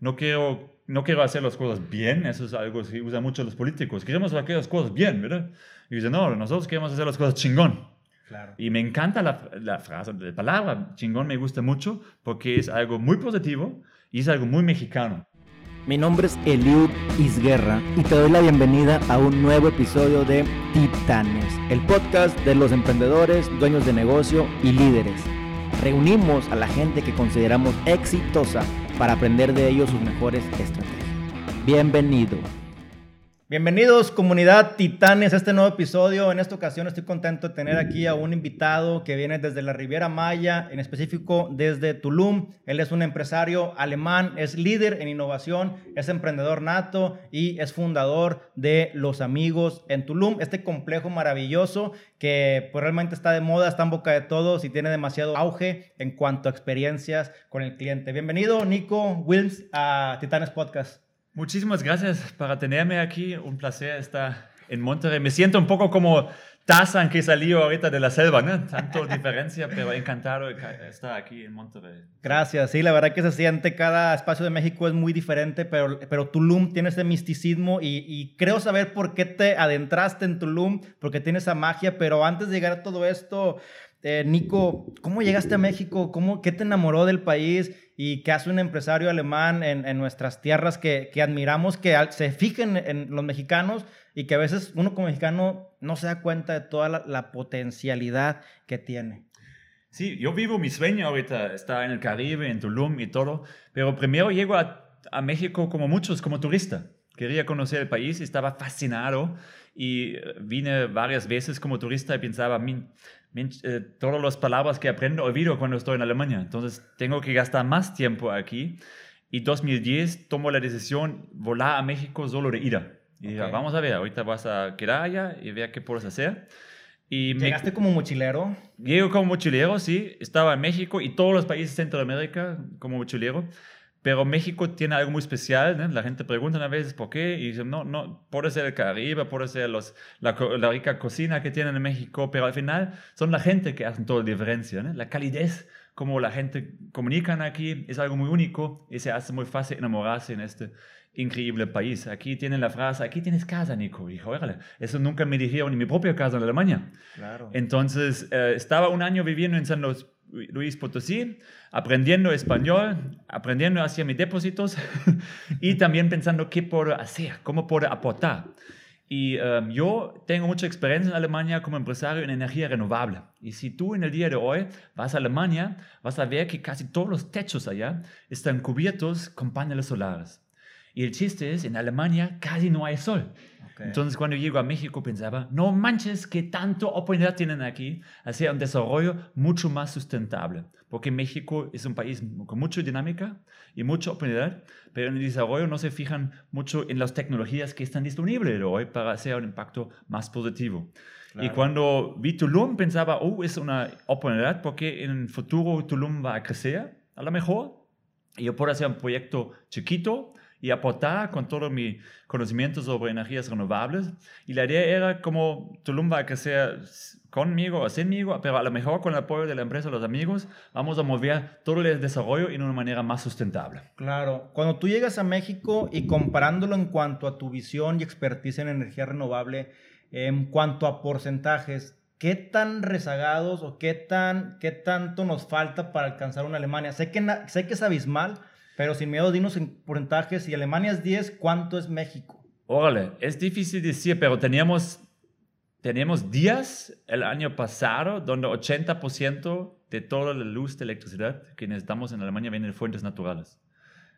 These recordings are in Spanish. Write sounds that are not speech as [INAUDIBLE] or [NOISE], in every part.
no quiero, no quiero hacer las cosas bien, eso es algo que usan mucho los políticos, queremos hacer las cosas bien, ¿verdad? Y dice, no, nosotros queremos hacer las cosas chingón. Claro. Y me encanta la, la frase, la palabra chingón me gusta mucho porque es algo muy positivo y es algo muy mexicano. Mi nombre es Eliud Isguerra y te doy la bienvenida a un nuevo episodio de Titanes, el podcast de los emprendedores, dueños de negocio y líderes. Reunimos a la gente que consideramos exitosa para aprender de ellos sus mejores estrategias. Bienvenido. Bienvenidos comunidad Titanes a este nuevo episodio. En esta ocasión estoy contento de tener aquí a un invitado que viene desde la Riviera Maya, en específico desde Tulum. Él es un empresario alemán, es líder en innovación, es emprendedor nato y es fundador de Los Amigos en Tulum, este complejo maravilloso que pues, realmente está de moda, está en boca de todos y tiene demasiado auge en cuanto a experiencias con el cliente. Bienvenido Nico Wilms a Titanes Podcast. Muchísimas gracias para tenerme aquí. Un placer estar en Monterrey. Me siento un poco como Tarzan que salió ahorita de la selva, ¿no? Tanto [LAUGHS] diferencia, pero encantado de estar aquí en Monterrey. Gracias. Sí, la verdad que se siente cada espacio de México es muy diferente, pero, pero Tulum tiene ese misticismo y, y creo saber por qué te adentraste en Tulum, porque tiene esa magia, pero antes de llegar a todo esto, eh, Nico, ¿cómo llegaste a México? ¿Cómo, ¿Qué te enamoró del país? ¿Y qué hace un empresario alemán en, en nuestras tierras que, que, admiramos, que se fijen en los mexicanos y que a veces uno como mexicano no se da cuenta de toda la, la potencialidad que tiene? Sí, yo vivo mi sueño ahorita, está en el Caribe, en Tulum y todo, pero primero llego a, a México como muchos, como turista. Quería conocer el país y estaba fascinado y vine varias veces como turista y pensaba, eh, todas las palabras que aprendo olvido cuando estoy en Alemania. Entonces tengo que gastar más tiempo aquí. Y 2010 tomo la decisión volar a México solo de ida. Y okay. vamos a ver, ahorita vas a quedar allá y ver qué puedes hacer. Y ¿Llegaste me... como mochilero? Llego como mochilero, sí. Estaba en México y todos los países de Centroamérica como mochilero. Pero México tiene algo muy especial, ¿no? La gente pregunta a veces por qué y dicen, no, no, puede ser el Caribe, puede ser los, la, la, rica cocina que tienen en México, pero al final son la gente que hacen toda la diferencia, ¿no? La calidez, como la gente comunican aquí, es algo muy único y se hace muy fácil enamorarse en este increíble país. Aquí tienen la frase, aquí tienes casa, Nico. Y dije, órale, eso nunca me dijeron en mi propia casa en Alemania. Claro. Entonces, eh, estaba un año viviendo en San Luis Luis Potosí, aprendiendo español, aprendiendo hacia mis depósitos [LAUGHS] y también pensando qué puedo hacer, cómo puedo aportar. Y um, yo tengo mucha experiencia en Alemania como empresario en energía renovable. Y si tú en el día de hoy vas a Alemania, vas a ver que casi todos los techos allá están cubiertos con paneles solares. Y el chiste es, en Alemania casi no hay sol. Okay. Entonces, cuando llego a México, pensaba, no manches, que tanto oportunidad tienen aquí hacia un desarrollo mucho más sustentable. Porque México es un país con mucha dinámica y mucha oportunidad, pero en el desarrollo no se fijan mucho en las tecnologías que están disponibles hoy para hacer un impacto más positivo. Claro. Y cuando vi Tulum, pensaba, oh, es una oportunidad porque en el futuro Tulum va a crecer, a lo mejor. Y yo puedo hacer un proyecto chiquito, y aportar con todo mi conocimiento sobre energías renovables. Y la idea era como Tulum va a crecer conmigo o sinmigo, pero a lo mejor con el apoyo de la empresa, los amigos, vamos a mover todo el desarrollo en una manera más sustentable. Claro, cuando tú llegas a México y comparándolo en cuanto a tu visión y expertise en energía renovable, en cuanto a porcentajes, ¿qué tan rezagados o qué, tan, qué tanto nos falta para alcanzar una Alemania? Sé que, sé que es abismal, pero sin miedo, dinos en porcentajes. Si Alemania es 10, ¿cuánto es México? Órale, es difícil decir, pero teníamos, teníamos días el año pasado donde 80% de toda la luz de electricidad que necesitamos en Alemania viene de fuentes naturales.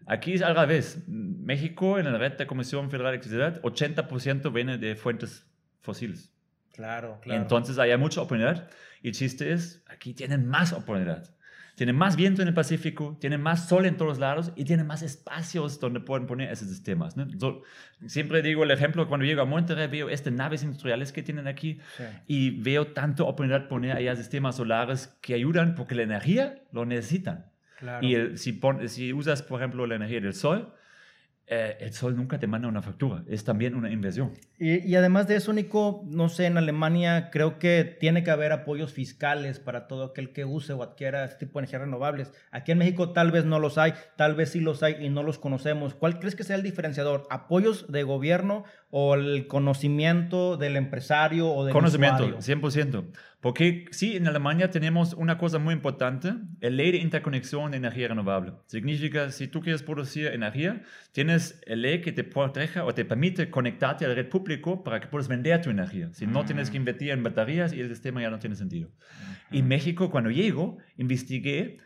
Aquí es al revés. México, en la red de Comisión Federal de Electricidad, 80% viene de fuentes fósiles. Claro, claro. Entonces hay mucha oportunidad. Y el chiste es, aquí tienen más oportunidad. Tienen más viento en el Pacífico, tienen más sol en todos lados y tienen más espacios donde pueden poner esos sistemas. ¿no? So, siempre digo el ejemplo, cuando llego a Monterrey veo estas naves industriales que tienen aquí sí. y veo tanto oportunidad poner allá sistemas solares que ayudan porque la energía lo necesitan. Claro. Y el, si, pon, si usas, por ejemplo, la energía del sol, eh, el sol nunca te manda una factura, es también una inversión. Y, además de eso, Nico, no sé, en Alemania creo que tiene que haber apoyos fiscales para todo aquel que use o adquiera este tipo de energías renovables. Aquí en México tal vez no los hay, tal vez sí los hay y no los conocemos. ¿Cuál crees que sea el diferenciador? ¿Apoyos de gobierno o el conocimiento del empresario o del Conocimiento, usuario? 100%. Porque sí, en Alemania tenemos una cosa muy importante, el ley de interconexión de energía renovable. Significa, si tú quieres producir energía, tienes el ley que te protege o te permite conectarte a la red público para que puedas vender tu energía. Si no, tienes que invertir en baterías y el sistema ya no tiene sentido. Y México, cuando llego, investigué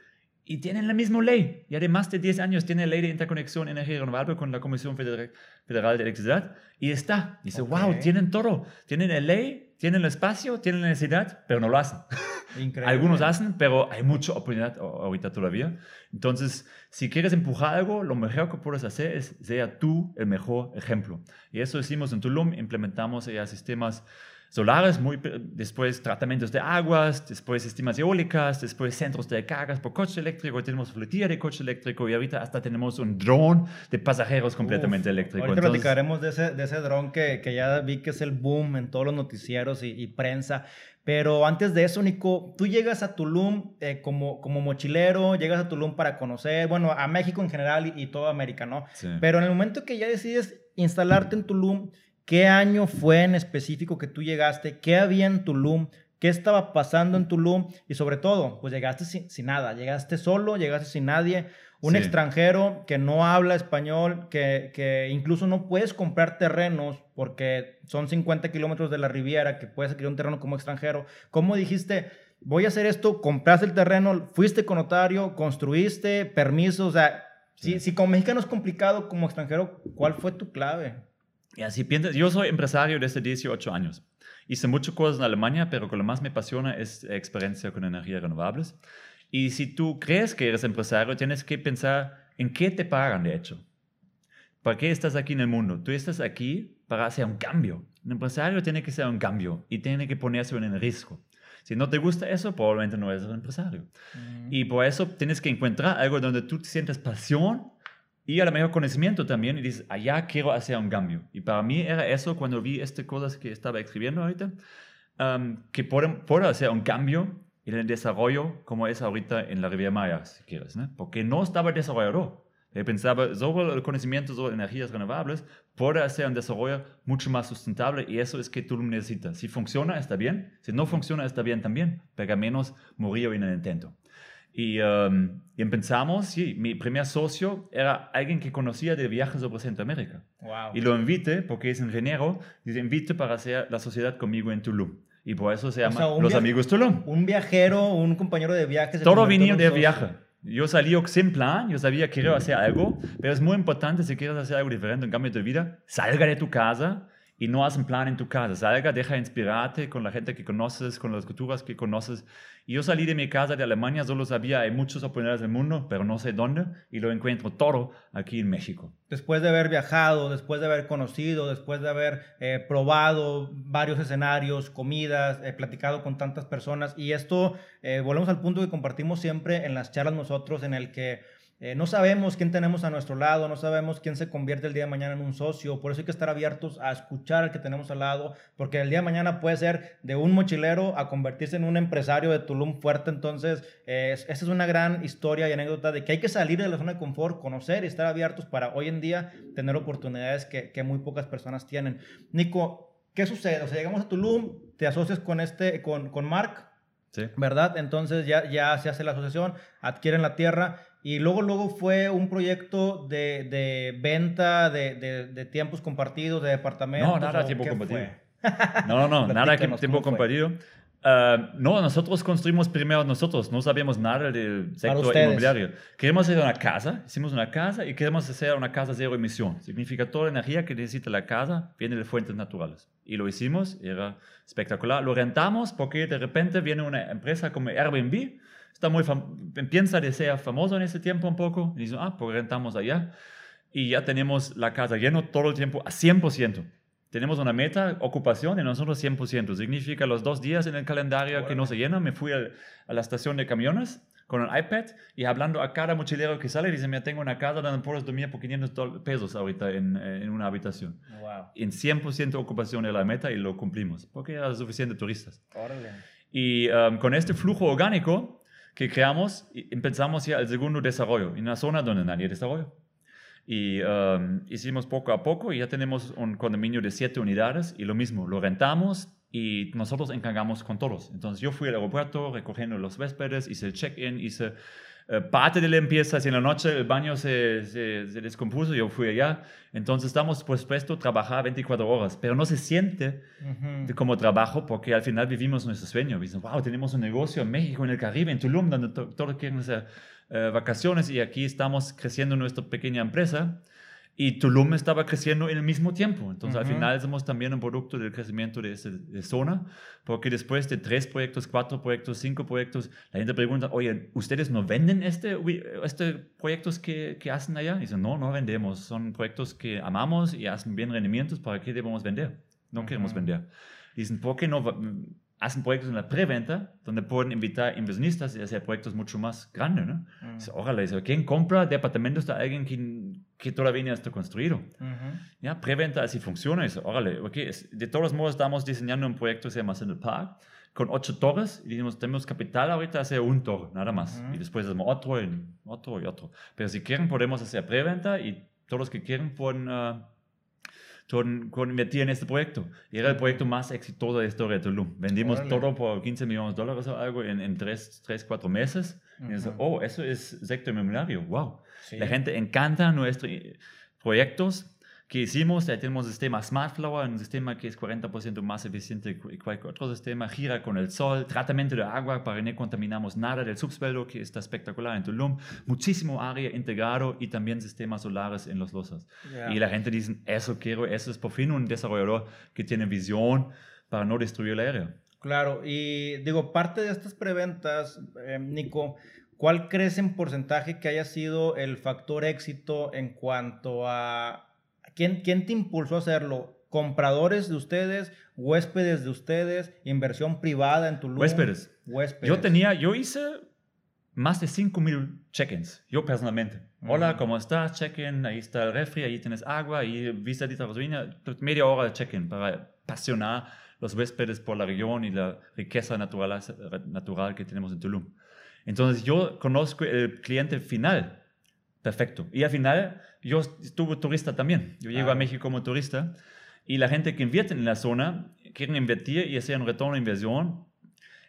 y tienen la misma ley. Y además de 10 años tiene ley de interconexión de energía renovable con la Comisión Federal, de Electricidad. Y está. Dice, Ok. wow, tienen todo. Tienen la ley, tienen el espacio, tienen la necesidad, pero no lo hacen. [LAUGHS] Increíble. Algunos hacen, pero hay mucha oportunidad ahorita todavía. Entonces, si quieres empujar algo, lo mejor que puedes hacer es ser tú el mejor ejemplo. Y eso hicimos en Tulum, implementamos ya sistemas solares, muy, después tratamientos de aguas, después sistemas eólicas, después centros de cargas por coche eléctrico, tenemos flotilla de coche eléctrico y ahorita hasta tenemos un dron de pasajeros completamente Uf, eléctrico. Ahorita Entonces, platicaremos de ese, de ese dron que, que ya vi que es el boom en todos los noticieros y, y prensa. Pero antes de eso, Nico, tú llegas a Tulum eh, como, como mochilero, llegas a Tulum para conocer, bueno, a México en general y, y toda América, ¿no? sí. Pero en el momento que ya decides instalarte en Tulum, ¿qué año fue en específico que tú llegaste? ¿Qué había en Tulum? ¿Qué estaba pasando en Tulum? Y sobre todo, pues llegaste sin, sin nada, llegaste solo, llegaste sin nadie, un Sí. extranjero que no habla español, que, que incluso no puedes comprar terrenos porque son 50 kilómetros de la Riviera, que puedes adquirir un terreno como extranjero. ¿Cómo dijiste? Voy a hacer esto, compraste el terreno, fuiste con notario, construiste, permisos, o sea, si, Sí. si como mexicano es complicado, como extranjero, ¿cuál fue tu clave? Y así piensas, yo soy empresario desde 18 años. Hice muchas cosas en Alemania, pero lo que más me apasiona es la experiencia con energías renovables. Y si tú crees que eres empresario, tienes que pensar en qué te pagan, de hecho. ¿Para qué estás aquí en el mundo? Tú estás aquí para hacer un cambio. Un empresario tiene que hacer un cambio y tiene que ponerse en el riesgo. Si no te gusta eso, probablemente no eres un empresario. Y por eso tienes que encontrar algo donde tú sientes pasión y a lo mejor conocimiento también y dices, allá quiero hacer un cambio. Y para mí era eso cuando vi estas cosas que estaba escribiendo ahorita, um, que puedo, puedo hacer un cambio en el desarrollo como es ahorita en la Riviera Maya, si quieres, ¿no? porque no estaba desarrollado. Yo pensaba sobre el conocimiento sobre energías renovables, puede hacer un desarrollo mucho más sustentable y eso es que tú necesitas. Si funciona, está bien. Si no funciona, está bien también, pero al menos morir en el intento. Y, um, y empezamos, sí, mi primer socio era alguien que conocía de viajes sobre Centroamérica. Wow. Y lo invité, porque es ingeniero, y le invité para hacer la sociedad conmigo en Tulum. Y por eso se llama sea, un Los Amigos Tulum. Un viajero, un compañero de viaje. se Todo venía de viaje. Yo salí sin plan, yo sabía que quería hacer algo, pero es muy importante si quieres hacer algo diferente, un cambio de vida, salga de tu casa y no haz un plan en tu casa. Salga, deja inspirarte con la gente que conoces, con las culturas que conoces. Y yo salí de mi casa de Alemania, solo sabía hay muchas oportunidades del mundo, pero no sé dónde, y lo encuentro todo aquí en México. Después de haber viajado, después de haber conocido, después de haber eh, probado varios escenarios, comidas, eh, platicado con tantas personas. Y esto, eh, volvemos al punto que compartimos siempre en las charlas nosotros, en el que eh, no sabemos quién tenemos a nuestro lado, no sabemos quién se convierte el día de mañana en un socio. Por eso hay que estar abiertos a escuchar al que tenemos al lado, porque el día de mañana puede ser de un mochilero a convertirse en un empresario de Tulum fuerte. Entonces, eh, es- esa es una gran historia y anécdota de que hay que salir de la zona de confort, conocer y estar abiertos para hoy en día tener oportunidades que, que muy pocas personas tienen. Nico, ¿qué sucede? O sea, llegamos a Tulum, te asocias con, este, con, con Mark, ¿sí? ¿verdad? Entonces ya, ya se hace la asociación, adquieren la tierra y luego, luego fue un proyecto de, de venta de, de, de tiempos compartidos, de departamentos. No, nada ¿o tiempo compartido. [LAUGHS] No, no, no, nada que tiempo compartido. Ah, no, nosotros construimos primero nosotros, no sabíamos nada del sector inmobiliario. Queremos hacer una casa, hicimos una casa y queremos hacer una casa cero emisión. Significa toda la energía que necesita la casa viene de fuentes naturales. Y lo hicimos, era espectacular. Lo rentamos porque de repente viene una empresa como Airbnb, está muy piensa de ser famoso en ese tiempo un poco, y dice, ah, pues rentamos allá. Y ya tenemos la casa llena todo el tiempo a 100%. Tenemos una meta, ocupación, y nosotros 100%. Significa los dos días en el calendario que no se llena. Me fui al- a la estación de camiones, con un iPad y hablando a cada mochilero que sale, dice, mira, tengo una casa donde puedes dormir por 500 dol- pesos ahorita en, eh, en una habitación. Wow. En 100% ocupación era la meta y lo cumplimos, porque era suficiente turistas. Órale. Y um, con este flujo orgánico que creamos, empezamos ya el segundo desarrollo, en una zona donde nadie desarrolla. Y um, hicimos poco a poco y ya tenemos un condominio de siete unidades y lo mismo, lo rentamos y nosotros encargamos con todos. Entonces yo fui al aeropuerto recogiendo los huéspedes, hice el check-in, hice parte de la limpieza, si en la noche el baño se, se, se descompuso, yo fui allá. Entonces estamos dispuestos a trabajar 24 horas, pero no se siente de como trabajo porque al final vivimos nuestro sueño. Dicen, wow, tenemos un negocio en México, en el Caribe, en Tulum, donde to- todos quieren hacer eh, vacaciones y aquí estamos creciendo nuestra pequeña empresa. Y Tulum estaba creciendo en el mismo tiempo. Entonces, al Ujú. final somos también un producto del crecimiento de esa de zona, porque después de tres proyectos, cuatro proyectos, cinco proyectos, la gente pregunta, oye, ¿ustedes no venden este, este proyectos que, que hacen allá? Y dicen, no, no vendemos. Son proyectos que amamos y hacen bien rendimientos. ¿Para qué debemos vender? No queremos Ujú. vender. Dicen, ¿por qué no hacen proyectos en la preventa donde pueden invitar inversionistas y hacer proyectos mucho más grandes? ¿no? Mm. Dice, Órale, ¿quién compra departamentos de alguien que, que todavía no está construido? Ujú. Ya, preventa así funciona. Dice, órale, ok, es- de todos modos estamos diseñando un proyecto que se llama Central Park con ocho torres y dijimos, tenemos capital ahorita hacer un torre, nada más. Ujú. Y después hacemos otro y otro y otro. Pero si quieren podemos hacer preventa y todos los que quieren pueden, ah, pueden- pueden invertir en este proyecto. Y era el proyecto más exitoso de la historia de Tulum. Vendimos Órale. todo por 15 millones de dólares o algo en, en 3, 4 meses. Y dice, Ujú. oh, eso es sector inmobiliario, wow. Sí. La gente encanta nuestros eh, proyectos que hicimos. Ya tenemos el sistema Smart Flower, un sistema que es 40% más eficiente que cualquier otro sistema. Gira con el sol, tratamiento de agua para que no contaminamos nada del subsuelo, que está espectacular en Tulum. Muchísimo área integrado y también sistemas solares en los losas. Ya. Y la gente dice, eso quiero, eso es por fin un desarrollador que tiene visión para no destruir el área. Claro, y digo, parte de estas preventas, eh, Nico, ¿cuál crees en porcentaje que haya sido el factor éxito en cuanto a quién, quién te impulsó a hacerlo? ¿Compradores de ustedes, huéspedes de ustedes, inversión privada en Tulum? Huéspedes. Huéspedes. Yo tenía, yo hice más de 5.000 check-ins, yo personalmente. Hola. ¿cómo estás? Check-in, ahí está el refri, ahí tienes agua, ahí vista de Rosvina, media hora de check-in para apasionar los huéspedes por la región y la riqueza natural, natural que tenemos en Tulum. Entonces yo conozco el cliente final, perfecto. Y al final yo estuve turista también. Yo llego a Claro. México como turista y la gente que invierte en la zona quieren invertir y hacer un retorno de inversión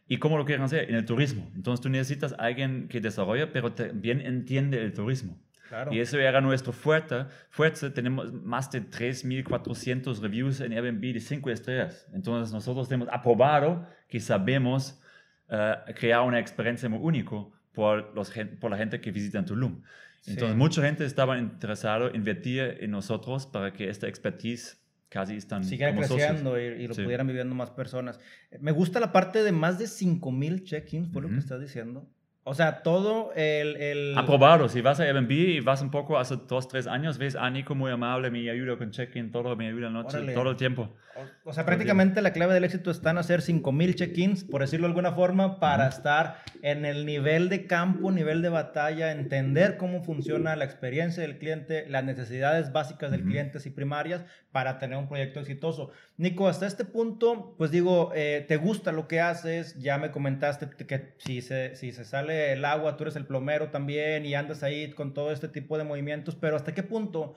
¿Y cómo lo quieren hacer? En el turismo. Entonces tú necesitas a alguien que desarrolle, pero también entiende el turismo. Claro. Y eso era nuestro fuerte. fuerte. Tenemos más de 3.400 reviews en Airbnb de 5 estrellas. Entonces nosotros tenemos aprobado que sabemos eh, crear una experiencia muy única por, los, por la gente que visita en Tulum. Entonces Sí. mucha gente estaba interesada en invertir en nosotros para que esta expertise casi están socios. creciendo y, y lo Sí. pudieran viviendo más personas. Me gusta la parte de más de 5000 check-ins, por lo que estás diciendo. O sea, todo el. el... Aprobado. Si vas a Airbnb y vas un poco hace dos, tres años, ves a Nico muy amable, me ayuda con check-in, todo, me ayuda la noche, Órale. todo el tiempo. O, o sea, prácticamente la clave del éxito está en hacer 5000 check-ins, por decirlo de alguna forma, para estar en el nivel de campo, nivel de batalla, entender cómo funciona la experiencia del cliente, las necesidades básicas del cliente y primarias para tener un proyecto exitoso. Nico, hasta este punto, pues digo, eh, te gusta lo que haces, ya me comentaste que si se, si se sale el agua, tú eres el plomero también y andas ahí con todo este tipo de movimientos, pero hasta qué punto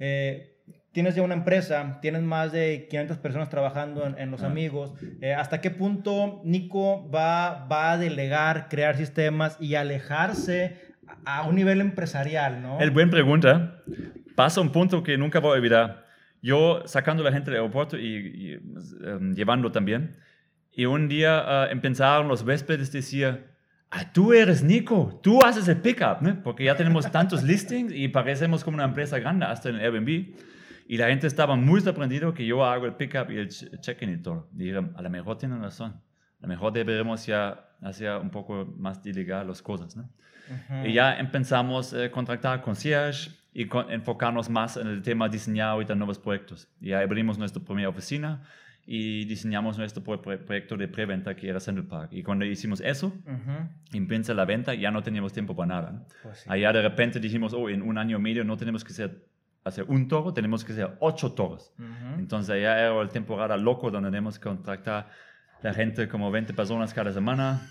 eh, tienes ya una empresa, tienes más de 500 personas trabajando en, en los Ah. amigos, eh, hasta qué punto Nico va, va a delegar, crear sistemas y alejarse a un nivel empresarial, ¿no? El buen pregunta. Pasa un punto que nunca voy a olvidar. Yo sacando la gente del aeropuerto y, y, em, llevando también. Y un día ah, empezaron los huéspedes a decir, ah, tú eres Nico, tú haces el pickup. Porque ya tenemos tantos listings y parecemos como una empresa grande hasta en Airbnb. Y la gente estaba muy sorprendido que yo hago el pickup y el ch- check-in y todo. Dijeron, a lo mejor tienen razón. A lo mejor deberíamos ya hacer un poco más delegar las cosas, ¿no? Ujú. Y ya empezamos a contratar concierge y con- enfocarnos más en el tema de diseñar ahorita nuevos proyectos. Ya abrimos nuestra primera oficina y diseñamos nuestro pro- pro- proyecto de preventa que era Central Park. Y cuando hicimos eso, Ujú. empieza la venta, ya no teníamos tiempo para nada. ¿no? Pues sí. Allá de repente dijimos, oh, en un año y medio no tenemos que ser, hacer un toro, tenemos que hacer ocho toros. Ujú. Entonces allá era el temporada loco donde tenemos que contratar la gente como 20 personas cada semana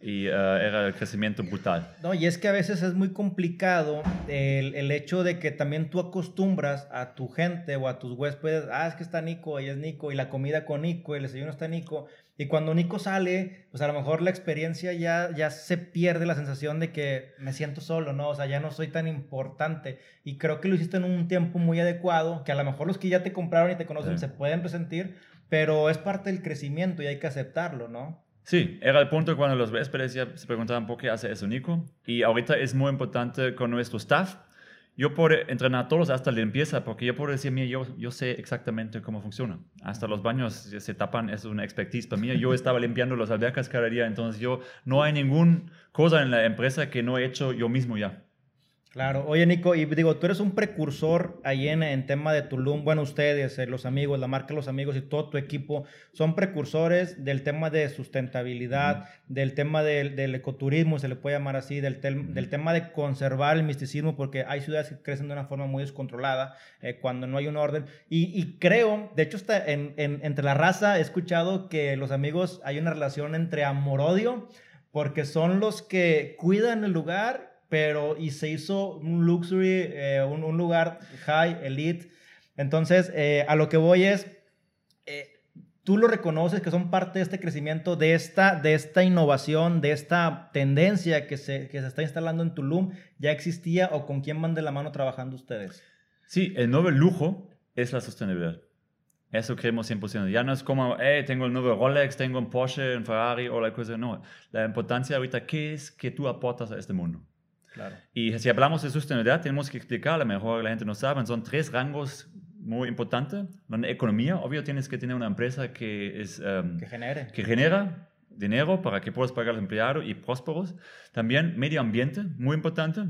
y eh, era el crecimiento brutal. No, y es que a veces es muy complicado el, el hecho de que también tú acostumbras a tu gente o a tus huéspedes, ah, es que está Nico, ella es Nico, y la comida con Nico, y el desayuno está Nico. Y cuando Nico sale, pues a lo mejor la experiencia ya, ya se pierde la sensación de que me siento solo, ¿no? O sea, ya no soy tan importante. Y creo que lo hiciste en un tiempo muy adecuado, que a lo mejor los que ya te compraron y te conocen Sí. se pueden resentir, pero es parte del crecimiento y hay que aceptarlo, ¿no? Sí, era el punto cuando los huéspedes ya se preguntaban por qué hace eso Nico. Y ahorita es muy importante con nuestro staff. Yo puedo entrenar a todos hasta limpieza, porque yo puedo decir, mira, yo, yo sé exactamente cómo funciona. Hasta los baños se tapan, es una expertise para mí. Yo estaba limpiando las albercas cada día, entonces yo no hay ninguna cosa en la empresa que no he hecho yo mismo ya. Claro, oye Nico, y digo, tú eres un precursor ahí en, en tema de Tulum, bueno, ustedes, eh, los amigos, la marca Los Amigos y todo tu equipo, son precursores del tema de sustentabilidad, del tema del, del ecoturismo, se le puede llamar así, del, tel- del tema de conservar el misticismo, porque hay ciudades que crecen de una forma muy descontrolada eh, cuando no hay un orden. Y, y creo, de hecho, está en, en- entre la raza he escuchado que los amigos hay una relación entre amor-odio, porque son los que cuidan el lugar pero y se hizo un luxury, eh, un, un lugar high, elite. Entonces, eh, a lo que voy es, eh, tú lo reconoces que son parte de este crecimiento, de esta, de esta innovación, de esta tendencia que se, que se está instalando en Tulum, ¿ya existía o con quién van de la mano trabajando ustedes? Sí, el nuevo lujo es la sostenibilidad. Eso creemos 100%. Ya no es como, hey, tengo el nuevo Rolex, tengo un Porsche, un Ferrari o la cosa. No, la importancia ahorita, ¿qué es que tú aportas a este mundo? Claro. Y si hablamos de sostenibilidad, tenemos que explicar, a lo mejor la gente no sabe, son tres rangos muy importantes. La economía, obvio, tienes que tener una empresa que, es, em, Que genere. que genera dinero para que puedas pagar a los empleados y prósperos. También medio ambiente, muy importante.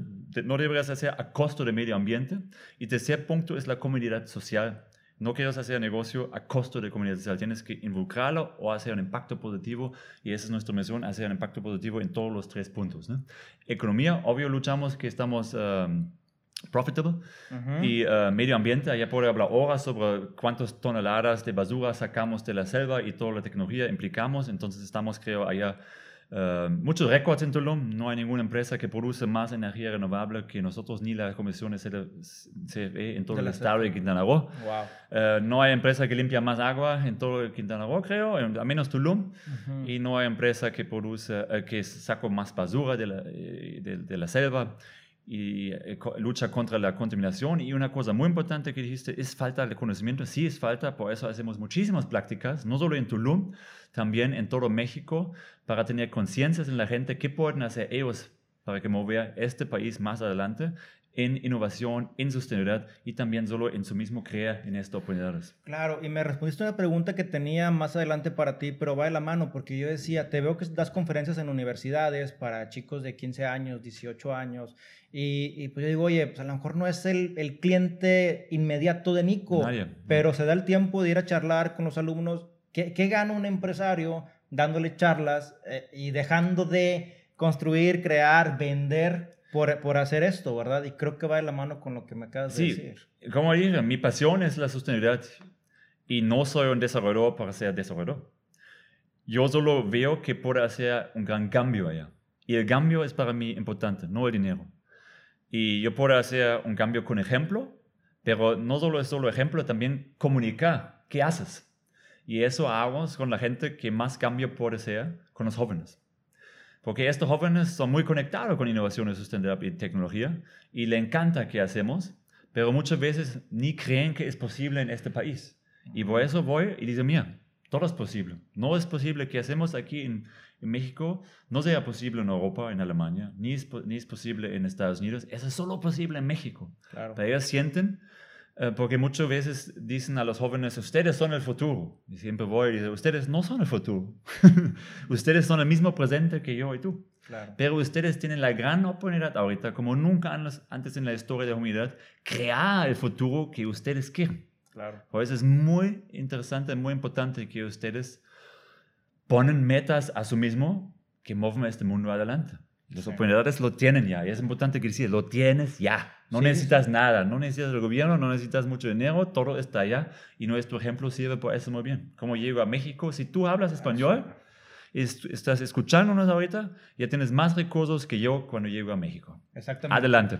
No deberías hacer a costo de medio ambiente. Y tercer punto es la comunidad social. No quieres hacer negocio a costo de comunidad social. Tienes que involucrarlo o hacer un impacto positivo. Y esa es nuestra misión, hacer un impacto positivo en todos los tres puntos. ¿no? Economía, obvio, luchamos que estamos um, profitable. Ujú. Y eh, medio ambiente, allá puedo hablar horas sobre cuántas toneladas de basura sacamos de la selva y toda la tecnología implicamos. Entonces estamos, creo, allá eh, muchos récords en Tulum. No hay ninguna empresa que produce más energía renovable que nosotros, ni la Comisión de CFE en todo el estado de Quintana Roo. Wow. Eh, no hay empresa que limpia más agua en todo Quintana Roo, creo, en- a menos Tulum. Y no hay empresa que produce, eh, que saca más basura de la, de, de la selva y lucha contra la contaminación. Y una cosa muy importante que dijiste es falta de conocimiento. Sí, es falta, por eso hacemos muchísimas prácticas, no solo en Tulum, también en todo México, para tener conciencias en la gente qué pueden hacer ellos para que mover este país más adelante en innovación, en sostenibilidad y también solo en su mismo creer en estas oportunidades. Claro, y me respondiste una pregunta que tenía más adelante para ti, pero va de la mano, porque yo decía, te veo que das conferencias en universidades para chicos de 15 años, 18 años, y, y pues yo digo, oye, pues a lo mejor no es el, el cliente inmediato de Nico, Nadie. pero se da el tiempo de ir a charlar con los alumnos. ¿Qué, qué gana un empresario dándole charlas eh, y dejando de construir, crear, vender por, por hacer esto, verdad? Y creo que va de la mano con lo que me acabas de Sí, decir. como dije, mi pasión es la sostenibilidad y no soy un desarrollador para ser desarrollador. Yo solo veo que puedo hacer un gran cambio allá. Y el cambio es para mí importante, no el dinero. Y yo puedo hacer un cambio con ejemplo, pero no solo es solo ejemplo, también comunicar qué haces. Y eso hago con la gente que más cambio puede ser, con los jóvenes. Porque estos jóvenes son muy conectados con innovación, sustentabilidad y tecnología y le encanta que hacemos, pero muchas veces ni creen que es posible en este país. Y por eso voy y digo, mira, todo es posible. No es posible que hacemos aquí en, en México, no sea posible en Europa, en Alemania, ni es, ni es posible en Estados Unidos, eso es solo posible en México. Claro. Pero ellos sienten, porque muchas veces dicen a los jóvenes, ustedes son el futuro. Y siempre voy y digo, ustedes no son el futuro. [LAUGHS] ustedes son el mismo presente que yo y tú. Claro. Pero ustedes tienen la gran oportunidad ahorita, como nunca antes- antes en la historia de la humanidad, crear el futuro que ustedes quieren. Claro. Por eso es muy interesante, muy importante que ustedes ponen metas a sí mismo que muevan este mundo adelante. Los Sí. emprendedores lo tienen ya, y es importante que decir, lo tienes ya. No Sí, necesitas nada, no necesitas el gobierno, no necesitas mucho dinero, todo está allá. Y nuestro ejemplo sirve por eso muy bien. Como llego a México, si tú hablas español, est- estás escuchándonos ahorita, ya tienes más recursos que yo cuando llego a México. Exactamente. Adelante.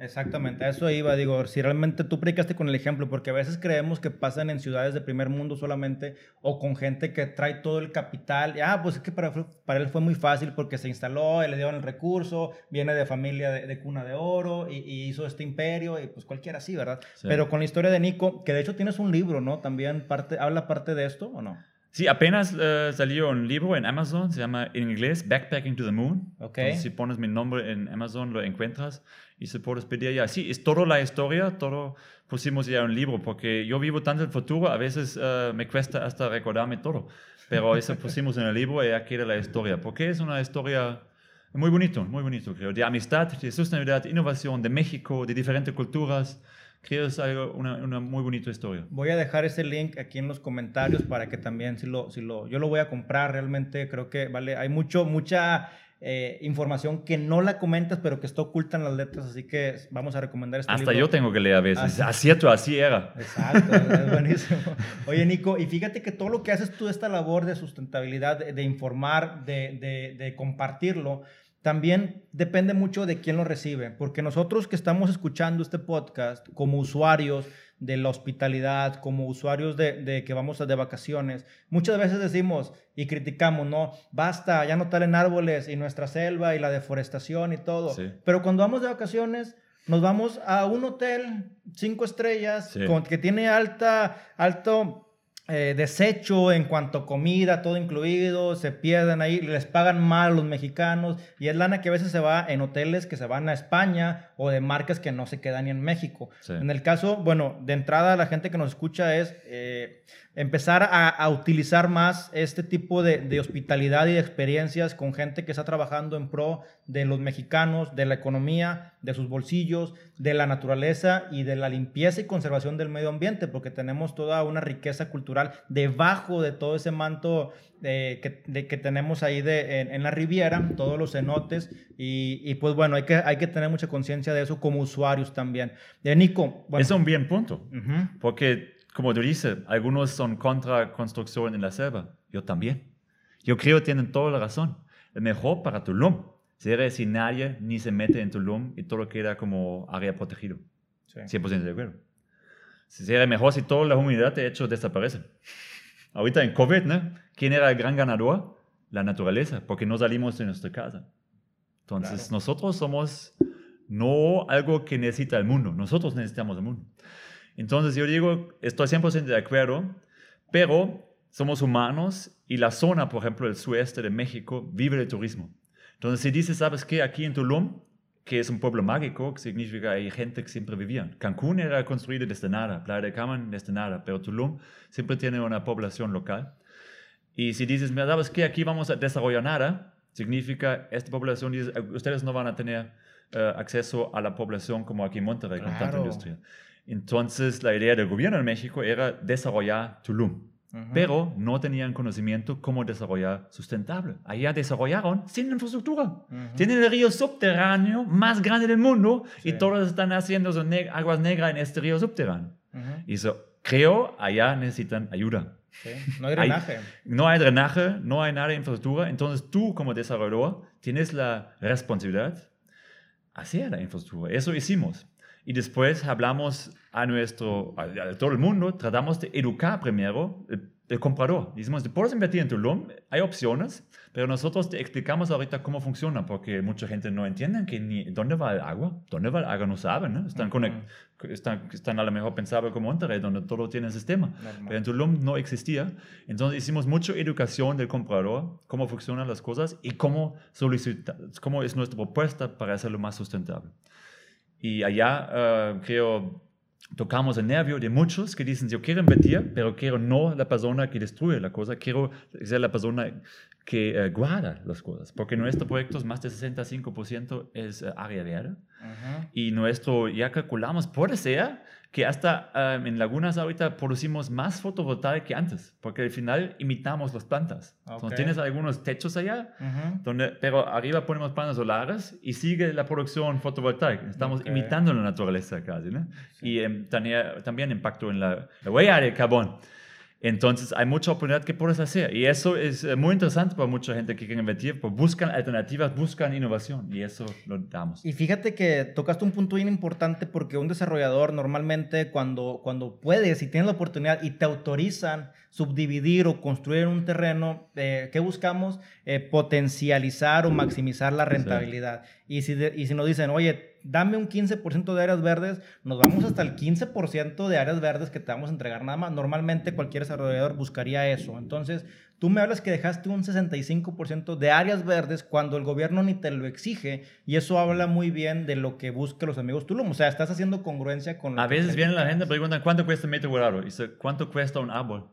Exactamente, a eso iba, digo, si realmente tú predicaste con el ejemplo, porque a veces creemos que pasan en ciudades de primer mundo solamente o con gente que trae todo el capital, y, ah, pues es que para, para él fue muy fácil porque se instaló, le dieron el recurso, viene de familia de, de cuna de oro y, y hizo este imperio y pues cualquiera así, ¿verdad? Sí. Pero con la historia de Nico, que de hecho tienes un libro, ¿no? También parte, habla parte de esto o no? Sí, apenas eh, salió un libro en Amazon, se llama en inglés Backpacking to the Moon. Ok. Entonces, si pones mi nombre en Amazon, lo encuentras y se puedes pedir ya. Sí, es toda la historia, todo pusimos ya en un libro, porque yo vivo tanto el futuro, a veces eh, me cuesta hasta recordarme todo. Pero eso pusimos en el libro y ya queda la historia, porque es una historia muy bonito, muy bonito, creo, de amistad, de sostenibilidad, innovación, de México, de diferentes culturas. Creo que es algo, una, una muy bonita historia. Voy a dejar ese link aquí en los comentarios para que también si lo, si lo, yo lo voy a comprar realmente creo que vale, hay mucho, mucha eh, información que no la comentas pero que está oculta en las letras, así que vamos a recomendar este Hasta libro. yo tengo que leer a veces. Ah, Acierto, así era. Exacto, es [LAUGHS] buenísimo. Oye, Nico, y fíjate que todo lo que haces tú, esta labor de sustentabilidad, de, de informar, de, de- de compartirlo, también depende mucho de quién lo recibe, porque nosotros que estamos escuchando este podcast como usuarios de la hospitalidad, como usuarios de, de que vamos a de vacaciones, muchas veces decimos y criticamos, no, basta, ya no talen árboles y nuestra selva y la deforestación y todo, Sí. pero cuando vamos de vacaciones nos vamos a un hotel cinco estrellas Sí. con- que tiene alta, alto eh, desecho en cuanto a comida, todo incluido, se pierden ahí, les pagan mal a los mexicanos y es lana que a veces se va en hoteles que se van a España o de marcas que no se quedan ni en México. Sí. En el caso, bueno, de entrada la gente que nos escucha es eh, empezar a, a utilizar más este tipo de, de hospitalidad y de experiencias con gente que está trabajando en pro de los mexicanos, de la economía, de sus bolsillos, de la naturaleza y de la limpieza y conservación del medio ambiente, porque tenemos toda una riqueza cultural debajo de todo ese manto eh, que, de- que tenemos ahí de, en, en la Riviera, todos los cenotes, y, y pues bueno, hay que, hay que tener mucha conciencia de eso como usuarios también. Eh, Nico, bueno. Es un bien punto. Porque, como tú dices, algunos son contra construcción en la selva. Yo también. Yo creo que tienen toda la razón. El mejor para Tulum sería si nadie ni se mete en Tulum y todo queda como área protegido. Sí. 100% de acuerdo. Sería mejor si toda la humanidad de hecho desaparece. Ahorita en COVID, ¿no? ¿Quién era el gran ganador? La naturaleza, porque no salimos de nuestra casa. Entonces, Claro. nosotros somos no algo que necesita el mundo, nosotros necesitamos el mundo. Entonces, yo digo, estoy 100% de acuerdo, pero somos humanos y la zona, por ejemplo, el sudeste de México, vive de turismo. Entonces, si dices, ¿sabes qué? Aquí en Tulum, que es un pueblo mágico, que significa hay gente que siempre vivía. Cancún era construido desde nada, Playa de Carmen desde nada, pero Tulum siempre tiene una población local. Y si dices, mira, ¿sabes qué? Aquí vamos a desarrollar nada, significa esta población, dice, ustedes no van a tener eh, acceso a la población como aquí en Monterrey, con tanta Claro. industria. Entonces, la idea del gobierno de México era desarrollar Tulum. Pero no tenían conocimiento cómo desarrollar sustentable. Allá desarrollaron sin infraestructura. Tienen el río subterráneo más grande del mundo y todos están haciendo ne- aguas negras en este río subterráneo. Ujú. Y eso, creo, allá necesitan ayuda. Sí. No hay Hay- drenaje. No hay drenaje, no hay nada de infraestructura. Entonces tú como desarrollador tienes la responsabilidad hacer la infraestructura. Eso hicimos. Y después hablamos a nuestro, a, a todo el mundo, tratamos de educar primero el, el comprador. Decimos, puedes invertir en Tulum, hay opciones, pero nosotros te explicamos ahorita cómo funciona, porque mucha gente no entiende que ni dónde va el agua, dónde va el agua no saben, ¿no? Están, Ujú. conect- están, están a lo mejor pensados como Monterrey, donde todo tiene sistema. Normal. Pero en Tulum no existía. Entonces hicimos mucha educación del comprador, cómo funcionan las cosas y cómo, solicita, cómo es nuestra propuesta para hacerlo más sustentable. Y allá eh, creo tocamos el nervio de muchos que dicen, yo quiero invertir, pero quiero no la persona que destruye la cosa, quiero ser la persona que eh, guarda las cosas, porque nuestro proyecto es más de 65% es eh, área verde. Y nuestro, ya calculamos, puede ser que hasta um, en lagunas ahorita producimos más fotovoltaica que antes, porque al final imitamos las plantas. Entonces tienes algunos techos allá, donde, pero arriba ponemos paneles solares y sigue la producción fotovoltaica. Estamos imitando la naturaleza casi, ¿no? Y um, también, también impacto en la, la huella de carbón. Entonces hay mucha oportunidad que puedes hacer y eso es eh, muy interesante para mucha gente que quiere invertir, pues buscan alternativas, buscan innovación y eso lo damos. Y fíjate que tocaste un punto bien importante porque un desarrollador normalmente cuando, cuando puedes y tienes la oportunidad y te autorizan subdividir o construir un terreno, eh, ¿qué buscamos? Eh, potencializar o maximizar la rentabilidad. Y, si y si nos dicen, oye, dame un 15% de áreas verdes, nos vamos hasta el 15% de áreas verdes que te vamos a entregar nada más. Normalmente cualquier desarrollador buscaría eso. Entonces, tú me hablas que dejaste un 65% de áreas verdes cuando el gobierno ni te lo exige y eso habla muy bien de lo que buscan los amigos Tulum. O sea, estás haciendo congruencia con... a veces viene la gente y pregunta, ¿cuánto cuesta un metro cuadrado? Y dice, ¿cuánto cuesta un árbol?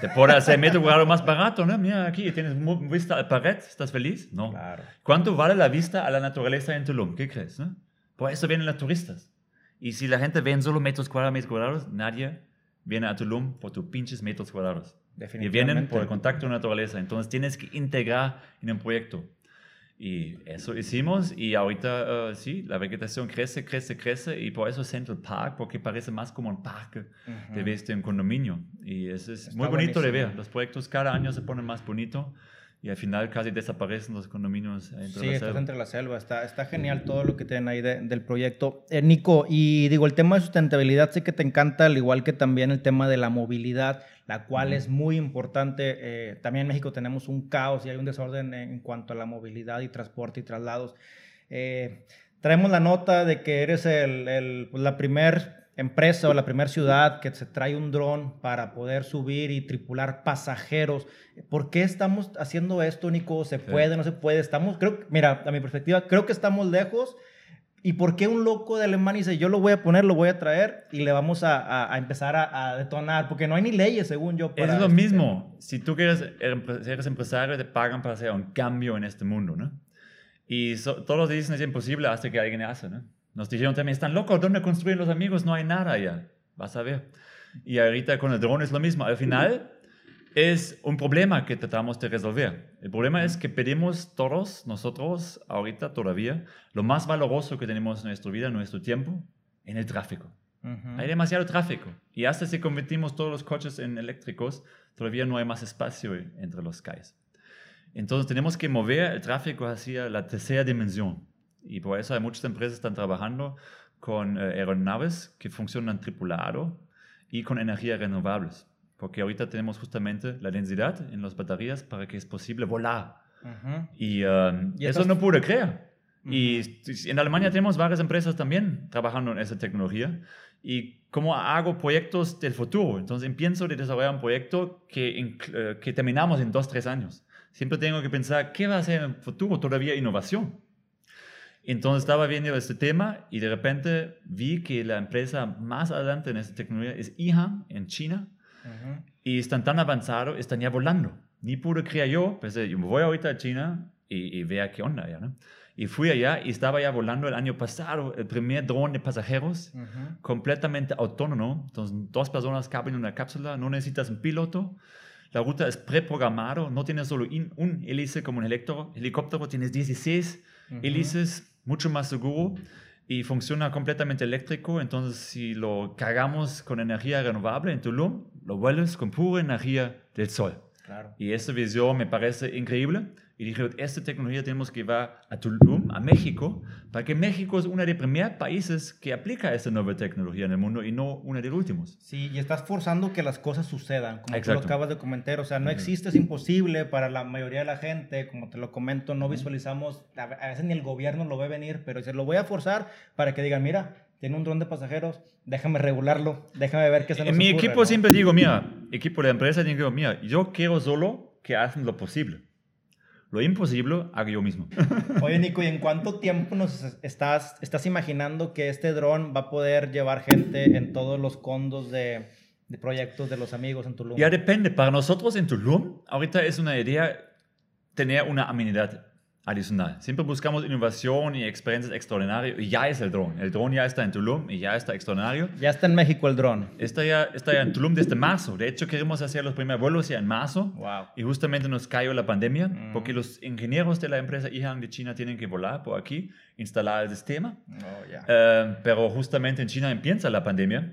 Te puede hacer metro cuadrado más barato, ¿no? Mira aquí, tienes vista al pared, ¿estás feliz? No. Claro. ¿Cuánto vale la vista a la naturaleza en Tulum? ¿Qué crees? No? Por eso vienen los turistas. Y si la gente ve solo metros cuadrados, metros cuadrados, nadie viene a Tulum por tus pinches metros cuadrados. Y vienen por el contacto con la naturaleza. Entonces tienes que integrar en un proyecto. Y eso hicimos y ahorita uh, sí, la vegetación crece, crece, crece y por eso Central Park, porque parece más como un parque de vez de un condominio. Y eso es muy bonito de ver. Los proyectos cada año se ponen más bonito y al final casi desaparecen los condominios entre sí, la estás entre la selva. Está, está genial todo lo que tienen ahí del proyecto. Eh, Nico, y digo, el tema de sustentabilidad sé que te encanta, al igual que también el tema de la movilidad la cual es muy importante. Eh, también en México tenemos un caos y hay un desorden en cuanto a la movilidad y transporte y traslados. Eh, traemos la nota de que eres el, pues, la primer empresa o la primera ciudad que se trae un dron para poder subir y tripular pasajeros. ¿Por qué estamos haciendo esto, Nico? ¿Se puede, no se puede? Estamos, creo, mira, a mi perspectiva, creo que estamos lejos ¿Y por qué un loco de Alemania dice, yo lo voy a poner, lo voy a traer y le vamos a, a, empezar a, detonar? Porque no hay ni leyes, según yo. es lo mismo. Si tú quieres, eres empresario, te pagan para hacer un cambio en este mundo, ¿no? Y todos dicen es imposible hasta que alguien hace, ¿no? Nos dijeron también, están locos, ¿dónde construyen los amigos? No hay nada allá. Vas a ver. Y ahorita con el drone es lo mismo. Al final, es un problema que tratamos de resolver. El problema es que pedimos todos nosotros, ahorita todavía, lo más valoroso que tenemos en nuestra vida, en nuestro tiempo, en el tráfico. Hay demasiado tráfico. Y hasta si convertimos todos los coches en eléctricos, todavía no hay más espacio entre los calles. Entonces tenemos que mover el tráfico hacia la tercera dimensión. Y por eso hay muchas empresas que están trabajando con eh, aeronaves que funcionan tripulado y con energías renovables porque ahorita tenemos justamente la densidad en las baterías para que es posible volar. Y, um, eso no pude creer. Y en Alemania tenemos varias empresas también trabajando en esa tecnología. Y cómo hago proyectos del futuro. Entonces empiezo de desarrollar un proyecto que, eh, que terminamos en dos, tres años. Siempre tengo que pensar, ¿qué va a ser en el futuro? Todavía innovación. Entonces estaba viendo este tema y de repente vi que la empresa más adelante en esta tecnología es IHA en China y están tan avanzados, están ya volando. Ni pude creer yo, pensé, yo me voy ahorita a China y, y vea qué onda ya, ¿no? Y fui allá y estaba ya volando el año pasado el primer dron de pasajeros completamente autónomo. Entonces, dos personas caben en una cápsula, no necesitas un piloto. La ruta es preprogramado, no tienes solo un hélice como un helicóptero, tienes 16 hélices, mucho más seguro y funciona completamente eléctrico. Entonces, si lo cargamos con energía renovable en Tulum, lo vuelves con pura energía del sol. Claro. Y esa visión me parece increíble. Y dije, esta tecnología tenemos que llevar a Tulum, a México, para que México es uno de los primeros países que aplica esta nueva tecnología en el mundo y no uno de los últimos. Sí, y estás forzando que las cosas sucedan, como tú lo acabas de comentar. O sea, no existe, es imposible para la mayoría de la gente, como te lo comento, no visualizamos, a veces ni el gobierno lo ve venir, pero se lo voy a forzar para que digan, mira, tiene un dron de pasajeros, déjame regularlo, déjame ver qué se nos En mi equipo siempre digo, mira, equipo de empresa, digo, mira, yo quiero solo que hacen lo posible lo imposible hago yo mismo. [LAUGHS] Oye, Nico, ¿y en cuánto tiempo nos estás, estás imaginando que este dron va a poder llevar gente en todos los condos de, de proyectos de los amigos en Tulum? Ya depende. Para nosotros en Tulum, ahorita es una idea tener una amenidad adicional. Siempre buscamos innovación y experiencias extraordinarias y ya es el dron. El dron ya está en Tulum y ya está extraordinario. Ya está en México el dron. Está ya, está ya en Tulum desde marzo. De hecho, queremos hacer los primeros vuelos ya en marzo. Wow. Y justamente nos cayó la pandemia Mm. porque los ingenieros de la empresa IHAN de China tienen que volar por aquí, instalar el sistema. Oh, ya. Eh, pero justamente en China empieza la pandemia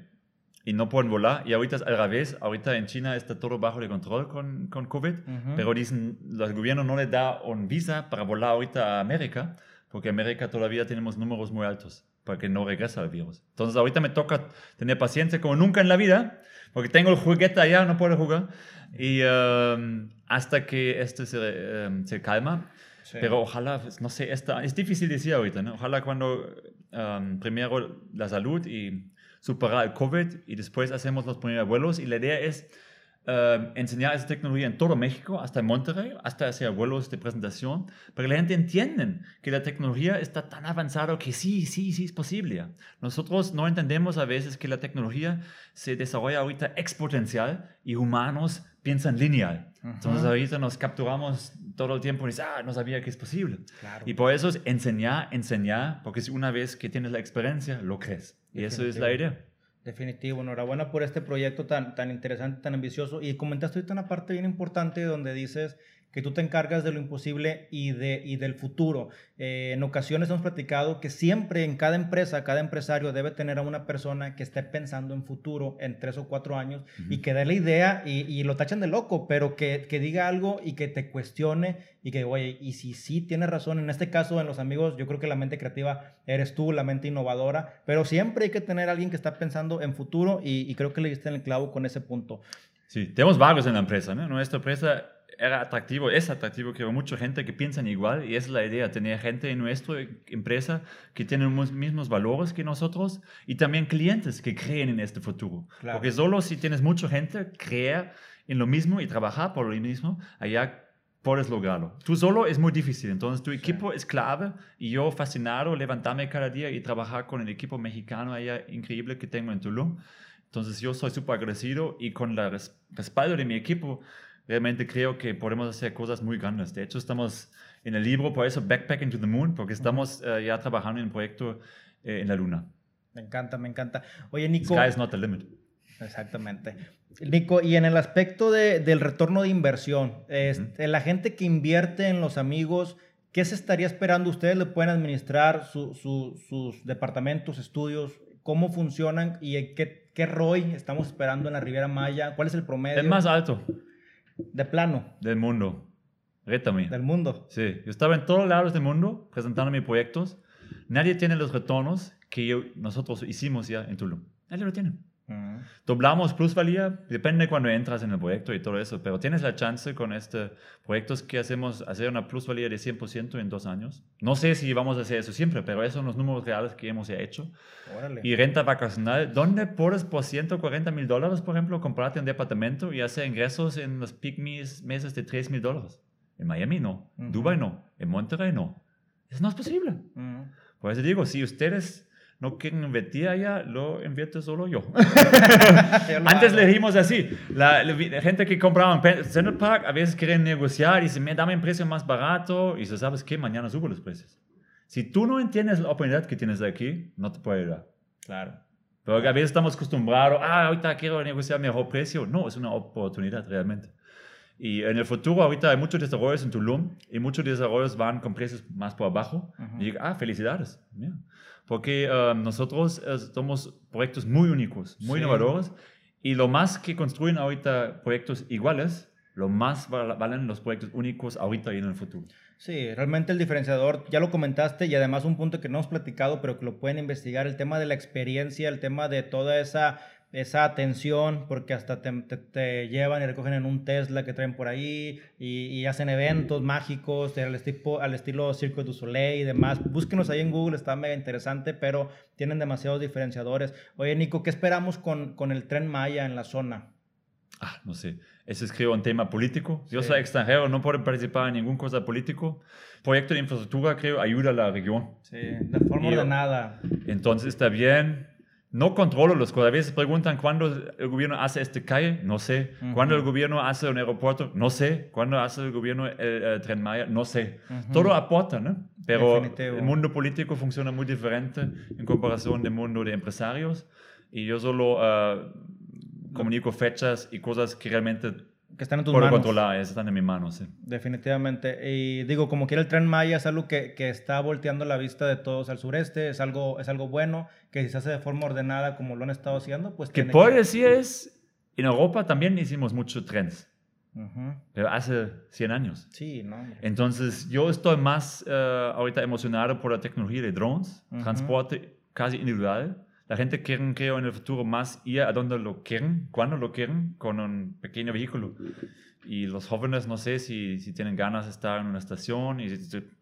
y no pueden volar. Y ahorita es al revés. Ahorita en China está todo bajo de control con, con COVID. Ujú. Pero dicen, el gobierno no le da un visa para volar ahorita a América, porque América todavía tenemos números muy altos para que no regrese el virus. Entonces ahorita me toca tener paciencia como nunca en la vida, porque tengo el juguete allá, no puedo jugar. Y um, hasta que esto se, um, se calma. Sí. Pero ojalá, pues, no sé, esta, es difícil decir ahorita, ¿no? Ojalá cuando um, primero la salud y superar el COVID y después hacemos los primeros vuelos. Y la idea es um, enseñar esa tecnología en todo México, hasta en Monterrey, hasta hacer vuelos de presentación, para que la gente entienda que la tecnología está tan avanzada que sí, sí, sí es posible. Nosotros no entendemos a veces que la tecnología se desarrolla ahorita exponencial y humanos piensan lineal. Entonces ahorita nos capturamos todo el tiempo y dices, ah, no sabía que es posible. Claro. Y por eso es enseñar, enseñar, porque si una vez que tienes la experiencia, lo crees. Y eso es la idea. Definitivo, enhorabuena por este proyecto tan, tan interesante, tan ambicioso. Y comentaste ahorita una parte bien importante donde dices que tú te encargas de lo imposible y, de, y del futuro. Eh, en ocasiones hemos platicado que siempre en cada empresa, cada empresario debe tener a una persona que esté pensando en futuro en tres o cuatro años y que dé la idea y, y lo tachan de loco, pero que, que diga algo y que te cuestione y que, oye, y si sí tienes razón, en este caso en los amigos, yo creo que la mente creativa eres tú, la mente innovadora, pero siempre hay que tener a alguien que está pensando en futuro y, y creo que le diste en el clavo con ese punto. Sí, tenemos varios en la empresa. ¿no? Nuestra empresa era atractivo, es atractivo, que hay mucha gente que piensan igual y es la idea, tener gente en nuestra empresa que tienen los mismos valores que nosotros y también clientes que creen en este futuro. Claro. Porque solo si tienes mucha gente, creer en lo mismo y trabajar por lo mismo, allá puedes lograrlo. Tú solo es muy difícil, entonces tu equipo es clave y yo fascinado levantarme cada día y trabajar con el equipo mexicano allá increíble que tengo en Tulum. Entonces yo soy súper agradecido y con el res- respaldo de mi equipo realmente creo que podemos hacer cosas muy grandes. De hecho estamos en el libro, por eso Backpacking to the Moon, porque estamos eh, ya trabajando en un proyecto eh, en la luna. Me encanta, me encanta. Oye, Nico. Sky is not the limit. Exactamente. Nico, y en el aspecto de- del retorno de inversión, este, la gente que invierte en los amigos, ¿qué se estaría esperando? ¿Ustedes le pueden administrar su- su- sus departamentos, estudios? ¿Cómo funcionan y qué, qué ROI estamos esperando en la Riviera Maya? ¿Cuál es el promedio El más alto de plano del mundo. Rétame. del mundo? Sí, yo estaba en todos lados del mundo presentando mis proyectos. Nadie tiene los retornos que yo- nosotros hicimos ya en Tulum. Nadie lo tiene. Doblamos plusvalía, depende cuando entras en el proyecto y todo eso, pero tienes la chance con este proyectos que hacemos hacer una plusvalía de 100% en dos años. No sé si vamos a hacer eso siempre, pero esos son los números reales que hemos ya hecho. Órale. Y renta vacacional, ¿dónde puedes por 140 mil dólares, por ejemplo, comprarte un departamento y hacer ingresos en los peak mes- meses de 3 mil dólares? En Miami no, en Ujú. Dubai no, en Monterrey no. Eso no es posible. Mm. Por eso digo, si ustedes no quieren invertir allá, lo invierto solo yo. [LAUGHS] [LAUGHS] Antes hago. le dijimos así, la, la vi- la gente que compraba en Central Park a veces quieren negociar y dicen, "Me, dame un precio más barato y si sabes que mañana subo los precios. Si tú no entiendes la oportunidad que tienes aquí, no te puede ayudar. Claro. Pero a veces estamos acostumbrados, ah, ahorita quiero negociar mejor precio. No, es una oportunidad realmente. Y en el futuro, ahorita hay muchos desarrollos en Tulum y muchos desarrollos van con precios más por abajo. Ujú. Y digo, ah, felicidades. Porque eh, nosotros eh, somos proyectos muy únicos, muy Sí. innovadores. Y lo más que construyen ahorita proyectos iguales, lo más val- valen los proyectos únicos ahorita y en el futuro. Sí, realmente el diferenciador, ya lo comentaste y además un punto que no hemos platicado, pero que lo pueden investigar, el tema de la experiencia, el tema de toda esa, esa atención, porque hasta te, te- te llevan y recogen en un Tesla que traen por ahí y, y hacen eventos mágicos al, estilo, al estilo Circo du Soleil y demás. Búsquenos ahí en Google, está mega interesante, pero tienen demasiados diferenciadores. Oye, Nico, ¿qué esperamos con, con el tren Maya en la zona? Ah, no sé. Ese es creo un tema político. Yo Sí. soy extranjero, no puedo participar en ninguna cosa político. Proyecto de infraestructura creo ayuda a la región. Sí, de forma ordenada. Entonces está bien. No controlo las cosas. A veces preguntan cuándo el gobierno hace este calle, no sé. Cuándo el gobierno hace un aeropuerto, no sé. Cuándo hace el gobierno el, el Tren Maya, no sé. Todo aporta, ¿no? Pero Definitivo. el mundo político funciona muy diferente en comparación del mundo de empresarios. Y yo solo eh, comunico fechas y cosas que realmente Que están en tus puedo manos. controlar, están en mi mano, sí. Definitivamente. Y digo, como quiera el tren Maya es algo que, que está volteando la vista de todos al sureste, es algo, es algo bueno, que si se hace de forma ordenada como lo han estado haciendo, pues Que tiene puedo decir es, en Europa también hicimos muchos trenes, Ujú. pero hace 100 años. Sí, ¿no? hombre. Entonces, yo estoy más eh, ahorita emocionado por la tecnología de drones, Ujú. transporte casi individual. La gente quiere, creo, en el futuro más ir a donde lo quieren, cuando lo quieren, con un pequeño vehículo. Y los jóvenes, no sé si, si tienen ganas de estar en una estación y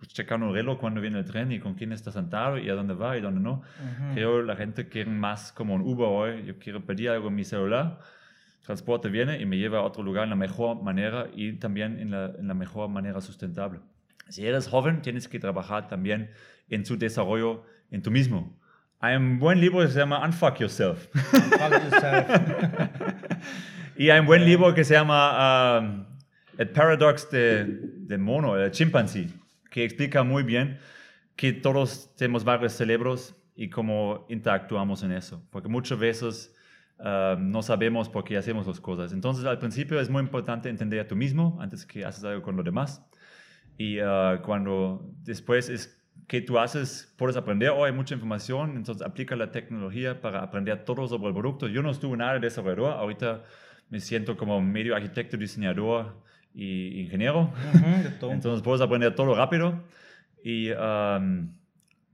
checar un reloj cuando viene el tren y con quién está sentado y a dónde va y dónde no. Ujú. Creo la gente quiere más como un Uber hoy. Yo quiero pedir algo en mi celular, transporte viene y me lleva a otro lugar en la mejor manera y también en la, en la mejor manera sustentable. Si eres joven, tienes que trabajar también en su desarrollo en tú mismo. Hay un buen libro que se llama Unfuck Yourself. [LAUGHS] Y hay un buen libro que se llama um, El Paradox de, de mono, el chimpancé, que explica muy bien que todos tenemos varios cerebros y cómo interactuamos en eso. Porque muchas veces uh, no sabemos por qué hacemos las cosas. Entonces, al principio es muy importante entender a tú mismo antes que haces algo con los demás. Y uh, cuando después es que tú haces, puedes aprender, oh, hay mucha información, entonces aplica la tecnología para aprender todo sobre el producto. Yo no estuve nada de desarrollador, ahorita me siento como medio arquitecto, diseñador y ingeniero. De todo. Entonces puedes aprender todo rápido. Y, um,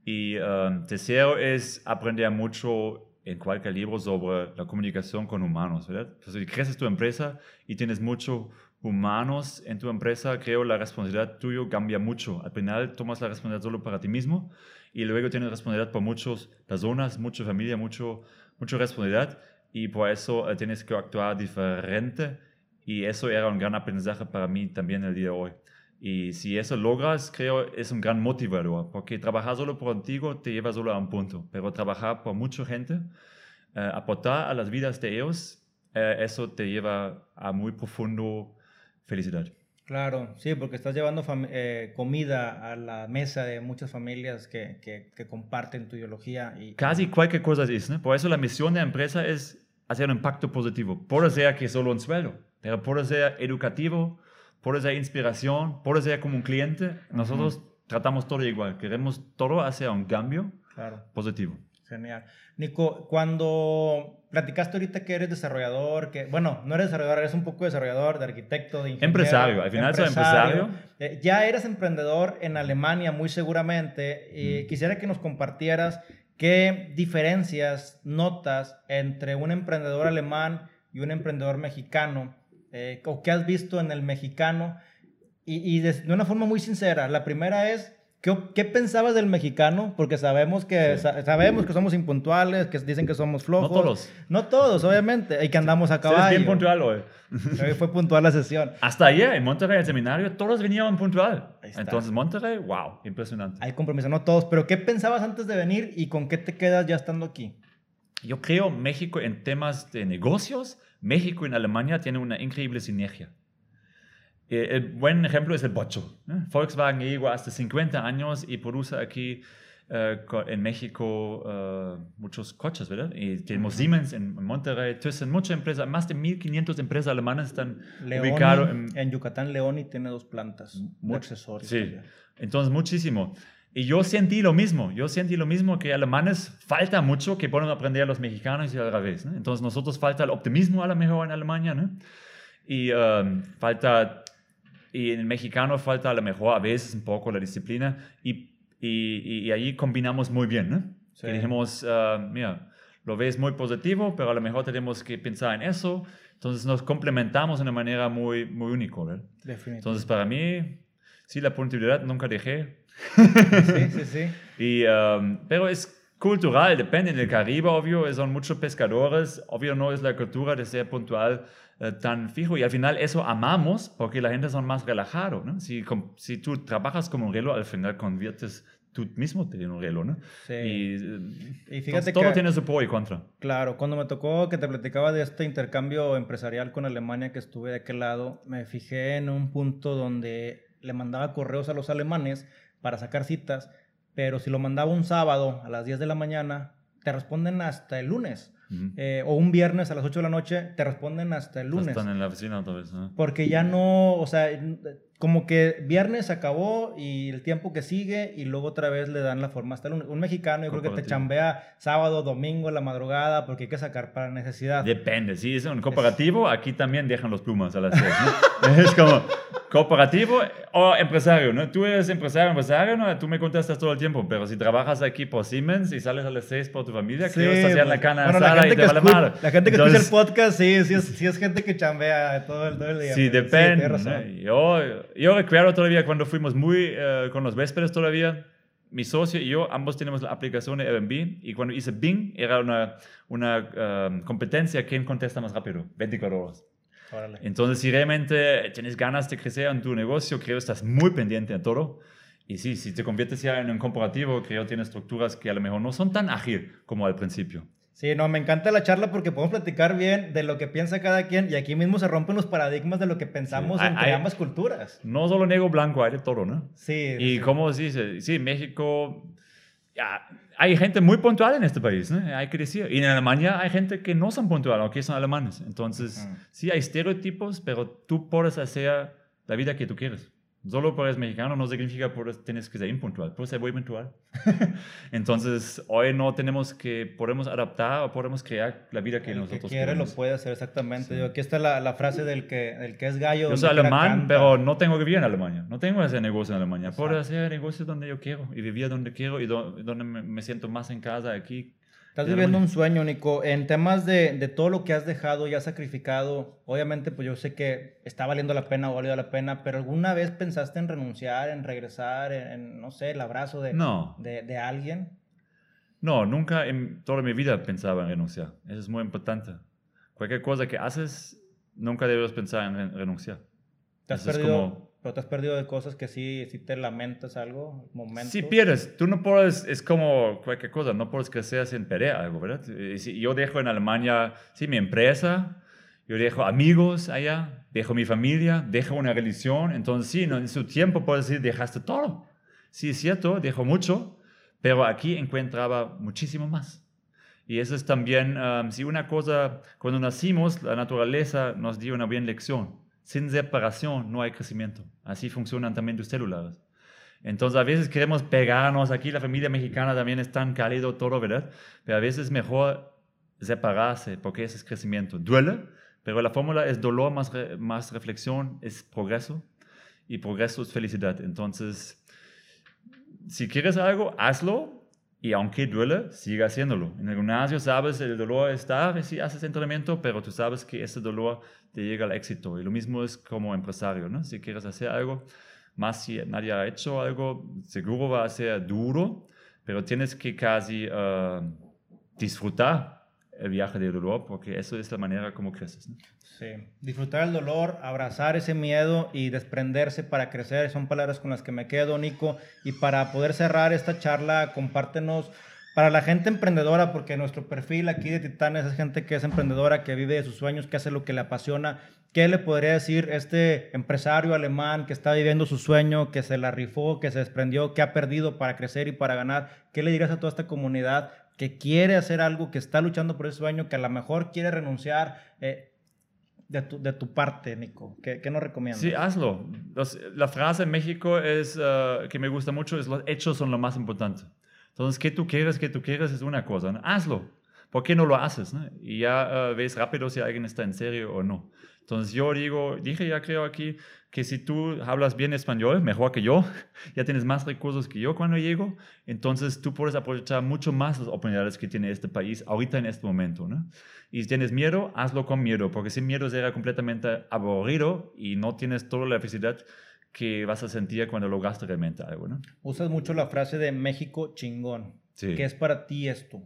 y um, tercero es aprender mucho en cualquier libro sobre la comunicación con humanos, ¿verdad? Entonces, si creces tu empresa y tienes mucho humanos en tu empresa, creo la responsabilidad tuya cambia mucho. Al final tomas la responsabilidad solo para ti mismo y luego tienes responsabilidad por muchas personas, mucha familia, mucho, mucha responsabilidad y por eso eh, tienes que actuar diferente y eso era un gran aprendizaje para mí también el día de hoy. Y si eso logras, creo, es un gran motivador, porque trabajar solo por contigo te lleva solo a un punto, pero trabajar por mucha gente, eh, aportar a las vidas de ellos, eh, eso te lleva a muy profundo felicidad. Claro, sí, porque estás llevando eh, comida a la mesa de muchas familias que, que, que comparten tu ideología. Y, Casi cualquier cosa es, ¿no? Por eso la misión de la empresa es hacer un impacto positivo. Puede ser que solo un sueldo, pero puede ser educativo, puede ser inspiración, puede ser como un cliente. Nosotros tratamos todo igual, queremos todo hacer un cambio Claro, positivo. Genial. Nico, cuando platicaste ahorita que eres desarrollador, que, bueno, no eres desarrollador, eres un poco desarrollador, de arquitecto, de ingeniero. Empresario, al final soy empresario. Eh, ya eres emprendedor en Alemania, muy seguramente. Y quisiera que nos compartieras qué diferencias notas entre un emprendedor alemán y un emprendedor mexicano, eh, o qué has visto en el mexicano. Y, y de, de una forma muy sincera, la primera es, ¿qué, qué pensabas del mexicano? Porque sabemos que, Sí. sa- sabemos que somos impuntuales, que dicen que somos flojos. No todos. No todos, obviamente, y que andamos a Eres caballo. bien puntual hoy. [LAUGHS] Hoy fue puntual la sesión. Hasta ayer en Monterrey, el seminario, todos venían puntual. Entonces, Monterrey, wow, impresionante. Hay compromiso, no todos, pero ¿qué pensabas antes de venir y con qué te quedas ya estando aquí? Yo creo México en temas de negocios, México y Alemania tienen una increíble sinergia. Eh, El buen ejemplo es el bocho. ¿eh? Volkswagen llegó hasta 50 años y produce aquí eh, en México eh, muchos coches, ¿verdad? Y tenemos Siemens en Monterrey, Thyssen, muchas empresas, más de 1.500 empresas alemanas están ubicadas en, en Yucatán, Leoni tiene dos plantas de accesorios. Sí, también. entonces muchísimo. Y yo sentí lo mismo, yo sentí lo mismo que alemanes falta mucho que pueden aprender a los mexicanos y al revés. ¿no? Entonces nosotros falta el optimismo a lo mejor en Alemania, ¿no? Y um, falta, y en el mexicano falta a lo mejor a veces un poco la disciplina y, y, y ahí combinamos muy bien, ¿no? Sí. Y dijimos, ah, mira, lo ves muy positivo, pero a lo mejor tenemos que pensar en eso. Entonces nos complementamos de una manera muy, muy única, ¿verdad? Definitivamente. Entonces, para mí, sí, la puntualidad nunca dejé. sí, sí, sí. [LAUGHS] Y, um, pero es cultural, depende. En el Caribe, obvio, son muchos pescadores. Obvio, no es la cultura de ser puntual eh, tan fijo. Y al final, eso amamos porque la gente son más relajado. ¿no? Si, com- si tú trabajas como un reloj, al final conviertes tú mismo tienes un reloj, ¿no? Sí. Y, Y fíjate todo que- tiene su pro y contra. Claro, cuando me tocó que te platicaba de este intercambio empresarial con Alemania que estuve de aquel lado, me fijé en un punto donde le mandaba correos a los alemanes para sacar citas, pero si lo mandaba un sábado a las 10 de la mañana, te responden hasta el lunes. Eh, o un viernes a las 8 de la noche, te responden hasta el lunes. Están en la oficina otra vez, ¿no? Porque ya no, o sea, como que viernes acabó y el tiempo que sigue y luego otra vez le dan la forma hasta el lunes. Un mexicano yo creo que te chambea sábado, domingo, la madrugada porque hay que sacar para necesidad. Depende, si es un cooperativo, aquí también dejan los plumas a las seis, ¿no? [LAUGHS] es como cooperativo o empresario, ¿no? Tú eres empresario, empresario, ¿no? Tú me contestas todo el tiempo, pero si trabajas aquí por Siemens y sales a las seis por tu familia, Sí, ¿qué vas a hacer en la pues, cana bueno, la asada y gente, te que vale madre? la gente que Entonces, escucha el podcast, sí, sí es, sí es gente que chambea todo el, todo el día. Sí, Sí, depende. razón. ¿no? Yo, yo recuerdo todavía cuando fuimos muy eh, con los vésperos todavía, mi socio y yo ambos tenemos la aplicación de Airbnb y cuando hice Bing era una, una eh, competencia quién contesta más rápido, 24 horas. Órale. Entonces, si realmente tienes ganas de crecer en tu negocio, creo que estás muy pendiente a todo. Y sí, si te conviertes ya en un corporativo, creo que tiene estructuras que a lo mejor no son tan ágil como al principio. Sí, no, me encanta la charla porque podemos platicar bien de lo que piensa cada quien y aquí mismo se rompen los paradigmas de lo que pensamos Sí, entre hay- ambas culturas. No solo negro blanco, hay de todo, ¿no? Sí. Y sí. como se dice, sí, México, ya, hay gente muy puntual en este país, ¿no? hay que decir. Y en Alemania hay gente que no son puntual, aunque son alemanes. Entonces, Ujú. sí, hay estereotipos, pero tú puedes hacer la vida que tú quieres. Solo porque eres mexicano no significa que tienes que ser impuntual, puedes ser muy puntual. [LAUGHS] Entonces, hoy no tenemos que, podemos adaptar o podemos crear la vida que el nosotros que quiere lo queremos. puede hacer exactamente. Sí. Digo, aquí está la, la frase del que, del que es gallo. Yo soy alemán, pero no tengo que vivir en Alemania. No tengo ese negocio en Alemania. Puedo Exacto. hacer negocio donde yo quiero y vivir donde quiero y do- donde me siento más en casa aquí. Estás viviendo un sueño, Nico. En temas de, de todo lo que has dejado y has sacrificado, obviamente, pues yo sé que está valiendo la pena o valido la pena, pero ¿alguna vez pensaste en renunciar, en regresar, en, en, no sé, el abrazo de, No, de, de alguien? no, nunca en toda mi vida pensaba en renunciar. Eso es muy importante. Cualquier cosa que haces, nunca debes pensar en re- renunciar. ¿Te has Eso es perdido, como- pero te has perdido de cosas que sí, sí te lamentas algo, momentos? Si pierdes, tú no puedes, es como cualquier cosa, no puedes crecer sin perder algo, ¿verdad? Si yo dejo en Alemania, sí, mi empresa, yo dejo amigos allá, dejo mi familia, dejo una religión, entonces sí, en su tiempo puedes decir, dejaste todo. Sí, es cierto, dejo mucho, pero aquí encontraba muchísimo más. Y eso es también, um, si una cosa, cuando nacimos, la naturaleza nos dio una buena lección. Sin separación no hay crecimiento. Así funcionan también tus células. Entonces a veces queremos pegarnos, aquí la familia mexicana también es tan cálido todo, ¿verdad? Pero a veces es mejor separarse porque ese es crecimiento. Duele, pero la fórmula es dolor más, más reflexión, es progreso y progreso es felicidad. Entonces, si quieres algo, hazlo y aunque duele, sigue haciéndolo. En el gimnasio sabes el dolor está si haces entrenamiento, pero tú sabes que ese dolor te llega al éxito. Y lo mismo es como empresario, ¿no? Si quieres hacer algo, más si nadie ha hecho algo, seguro va a ser duro, pero tienes que casi eh, disfrutar el viaje del dolor, porque eso es la manera como creces. Sí. Disfrutar el dolor, abrazar ese miedo y desprenderse para crecer son palabras con las que me quedo, Nico. Y para poder cerrar esta charla, compártenos para la gente emprendedora, porque nuestro perfil aquí de Titanes es gente que es emprendedora, que vive de sus sueños, que hace lo que le apasiona. ¿Qué le podría decir este empresario alemán que está viviendo su sueño, que se la rifó, que se desprendió, que ha perdido para crecer y para ganar? ¿Qué le dirías a toda esta comunidad que quiere hacer algo, que está luchando por ese sueño, que a lo mejor quiere renunciar? Eh, de tu, de tu parte, Nico? ¿Qué, qué nos recomiendas? Sí, hazlo. Los- la frase en México es, eh, que me gusta mucho es los hechos son lo más importante. Entonces, que tú quieres, que tú quieres es una cosa. ¿no? Hazlo. ¿Por qué no lo haces? Y ya eh, ves rápido si alguien está en serio o no. Entonces, yo digo, dije ya creo aquí que si tú hablas bien español, mejor que yo, [LAUGHS] ya tienes más recursos que yo cuando llego, entonces tú puedes aprovechar mucho más las oportunidades que tiene este país ahorita en este momento. ¿no? Y si tienes miedo, hazlo con miedo, porque sin miedo será completamente aburrido y no tienes toda la felicidad que vas a sentir cuando lograste realmente algo. ¿no? Usas mucho la frase de México chingón. Sí. ¿Qué es para ti esto?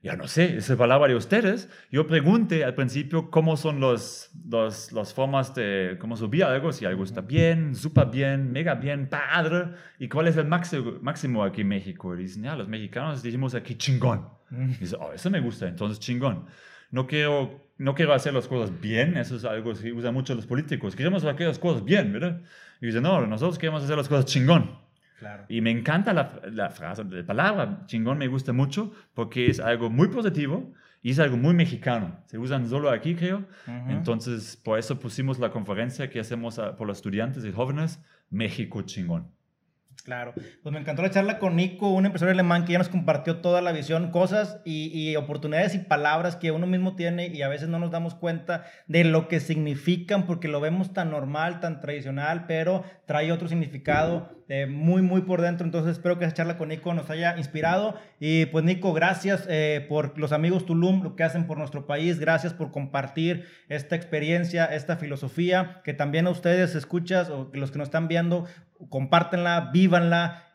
Ya no sé, esa palabra de ustedes. Yo pregunté al principio cómo son los, los, las formas de cómo subir algo, si algo está bien, súper bien, mega bien, padre, y cuál es el máximo, máximo aquí en México. Y dicen, ya, los mexicanos decimos aquí chingón. Y dice, oh, eso me gusta, entonces chingón. No quiero, no quiero hacer las cosas bien, eso es algo que usan mucho los políticos. Queremos hacer las cosas bien, ¿verdad? Y dice, no, nosotros queremos hacer las cosas chingón. Claro. Y me encanta la, la, frase, la palabra chingón me gusta mucho porque es algo muy positivo y es algo muy mexicano. Se usan solo aquí, creo. Ujú. Entonces, por eso pusimos la conferencia que hacemos a- por los estudiantes y jóvenes, México chingón. Claro, pues me encantó la charla con Nico, un empresario alemán que ya nos compartió toda la visión, cosas y, y oportunidades y palabras que uno mismo tiene y a veces no nos damos cuenta de lo que significan porque lo vemos tan normal, tan tradicional, pero trae otro significado eh, muy, muy por dentro. Entonces espero que esa charla con Nico nos haya inspirado. Y pues Nico, gracias eh, por los amigos Tulum, lo que hacen por nuestro país, gracias por compartir esta experiencia, esta filosofía, que también a ustedes escuchas o los que nos están viendo, compártenla, vívanla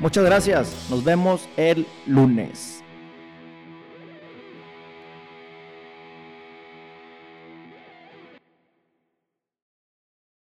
Muchas gracias. Nos vemos el lunes.